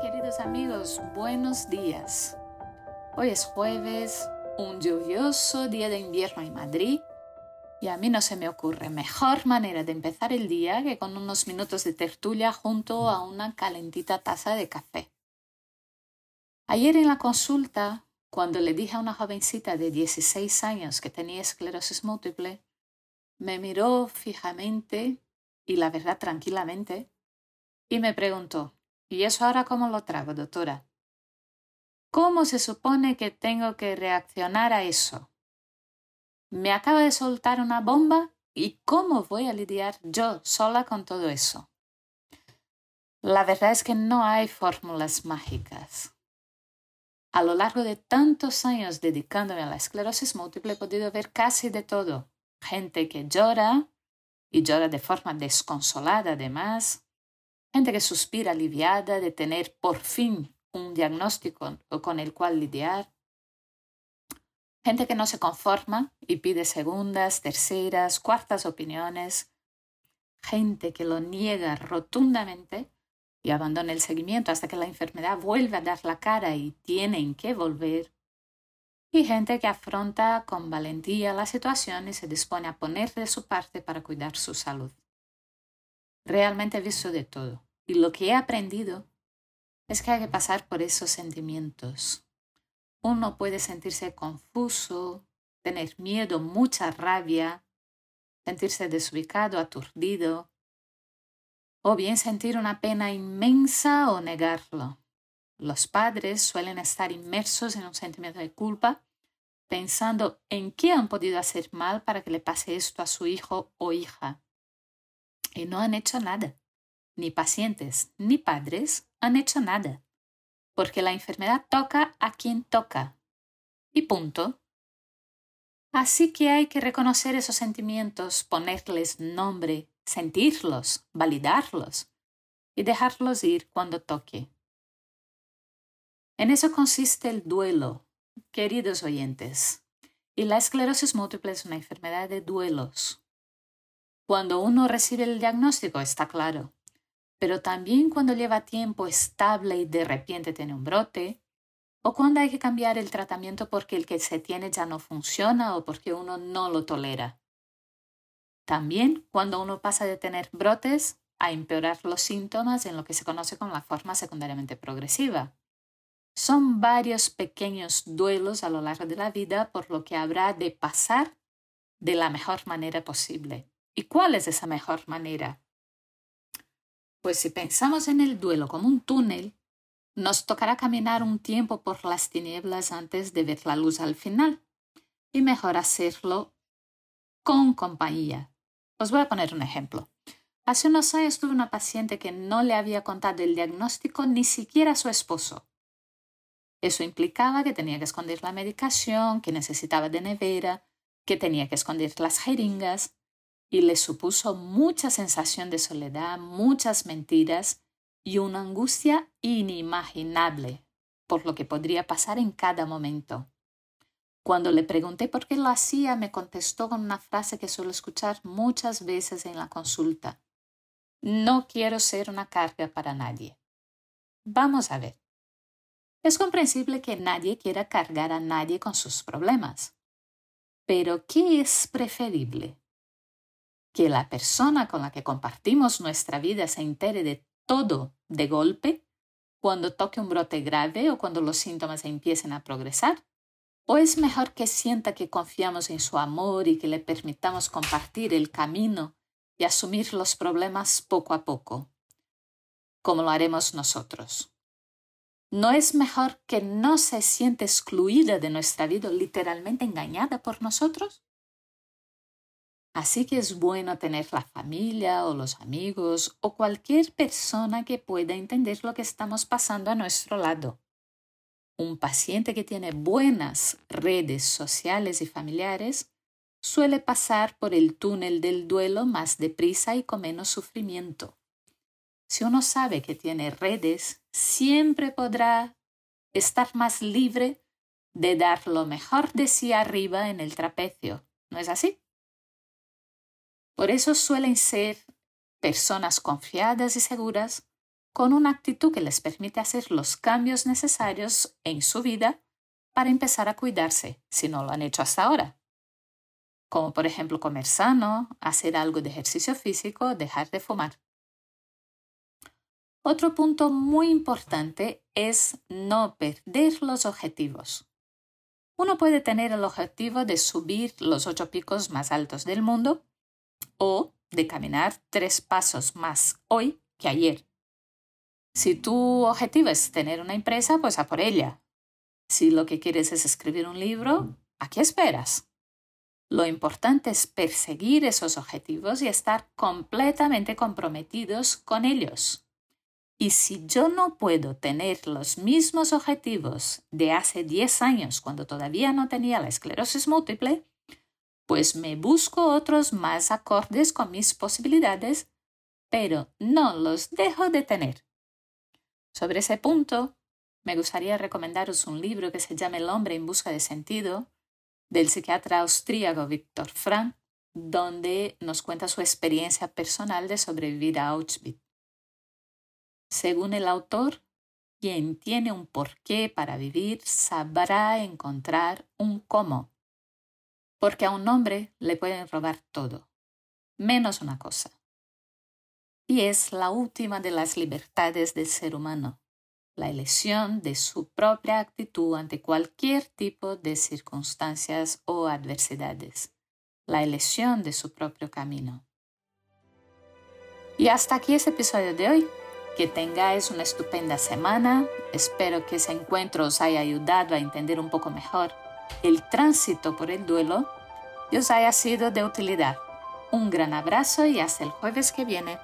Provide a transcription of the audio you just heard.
Queridos amigos, buenos días. Hoy es jueves, un lluvioso día de invierno en Madrid y a mí no se me ocurre mejor manera de empezar el día que con unos minutos de tertulia junto a una calentita taza de café. Ayer en la consulta, cuando le dije a una jovencita de 16 años que tenía esclerosis múltiple, me miró fijamente y la verdad tranquilamente y me preguntó, ¿y eso ahora cómo lo trago, doctora? ¿Cómo se supone que tengo que reaccionar a eso? Me acaba de soltar una bomba y ¿cómo voy a lidiar yo sola con todo eso? La verdad es que no hay fórmulas mágicas. A lo largo de tantos años dedicándome a la esclerosis múltiple he podido ver casi de todo. Gente que llora y llora de forma desconsolada además, gente que suspira aliviada de tener por fin un diagnóstico con el cual lidiar, gente que no se conforma y pide segundas, terceras, cuartas opiniones, gente que lo niega rotundamente y abandona el seguimiento hasta que la enfermedad vuelve a dar la cara y tienen que volver, y gente que afronta con valentía la situación y se dispone a poner de su parte para cuidar su salud. Realmente he visto de todo. Y lo que he aprendido es que hay que pasar por esos sentimientos. Uno puede sentirse confuso, tener miedo, mucha rabia, sentirse desubicado, aturdido, o bien sentir una pena inmensa o negarlo. Los padres suelen estar inmersos en un sentimiento de culpa, pensando en qué han podido hacer mal para que le pase esto a su hijo o hija. Y no han hecho nada ni pacientes, ni padres han hecho nada, porque la enfermedad toca a quien toca. Y punto. Así que hay que reconocer esos sentimientos, ponerles nombre, sentirlos, validarlos y dejarlos ir cuando toque. En eso consiste el duelo, queridos oyentes. Y la esclerosis múltiple es una enfermedad de duelos. Cuando uno recibe el diagnóstico, está claro, pero también cuando lleva tiempo estable y de repente tiene un brote, o cuando hay que cambiar el tratamiento porque el que se tiene ya no funciona o porque uno no lo tolera. También cuando uno pasa de tener brotes a empeorar los síntomas en lo que se conoce como la forma secundariamente progresiva. Son varios pequeños duelos a lo largo de la vida por lo que habrá de pasar de la mejor manera posible. ¿Y cuál es esa mejor manera? Pues si pensamos en el duelo como un túnel, nos tocará caminar un tiempo por las tinieblas antes de ver la luz al final, y mejor hacerlo con compañía. Os voy a poner un ejemplo. Hace unos años tuve una paciente que no le había contado el diagnóstico ni siquiera a su esposo. Eso implicaba que tenía que esconder la medicación, que necesitaba de nevera, que tenía que esconder las jeringas, y le supuso mucha sensación de soledad, muchas mentiras y una angustia inimaginable por lo que podría pasar en cada momento. Cuando le pregunté por qué lo hacía, me contestó con una frase que suelo escuchar muchas veces en la consulta. No quiero ser una carga para nadie. Vamos a ver. Es comprensible que nadie quiera cargar a nadie con sus problemas. Pero, ¿qué es preferible? Que la persona con la que compartimos nuestra vida se entere de todo de golpe cuando toque un brote grave o cuando los síntomas empiecen a progresar? ¿O es mejor que sienta que confiamos en su amor y que le permitamos compartir el camino y asumir los problemas poco a poco, como lo haremos nosotros? ¿No es mejor que no se siente excluida de nuestra vida, literalmente engañada por nosotros? Así que es bueno tener la familia o los amigos o cualquier persona que pueda entender lo que estamos pasando a nuestro lado. Un paciente que tiene buenas redes sociales y familiares suele pasar por el túnel del duelo más deprisa y con menos sufrimiento. Si uno sabe que tiene redes, siempre podrá estar más libre de dar lo mejor de sí arriba en el trapecio. ¿No es así? Por eso suelen ser personas confiadas y seguras con una actitud que les permite hacer los cambios necesarios en su vida para empezar a cuidarse si no lo han hecho hasta ahora. Como por ejemplo comer sano, hacer algo de ejercicio físico, dejar de fumar. Otro punto muy importante es no perder los objetivos. Uno puede tener el objetivo de subir los ocho picos más altos del mundo o de caminar tres pasos más hoy que ayer. Si tu objetivo es tener una empresa, pues a por ella. Si lo que quieres es escribir un libro, ¿a qué esperas? Lo importante es perseguir esos objetivos y estar completamente comprometidos con ellos. Y si yo no puedo tener los mismos objetivos de hace 10 años cuando todavía no tenía la esclerosis múltiple, pues me busco otros más acordes con mis posibilidades, pero no los dejo de tener. Sobre ese punto, me gustaría recomendaros un libro que se llama El hombre en busca de sentido, del psiquiatra austríaco Viktor Frank, donde nos cuenta su experiencia personal de sobrevivir a Auschwitz. Según el autor, quien tiene un porqué para vivir sabrá encontrar un cómo, porque a un hombre le pueden robar todo, menos una cosa. Y es la última de las libertades del ser humano, la elección de su propia actitud ante cualquier tipo de circunstancias o adversidades, la elección de su propio camino. Y hasta aquí este episodio de hoy. Que tengáis una estupenda semana. Espero que ese encuentro os haya ayudado a entender un poco mejor el tránsito por el duelo os haya sido de utilidad. Un gran abrazo y hasta el jueves que viene.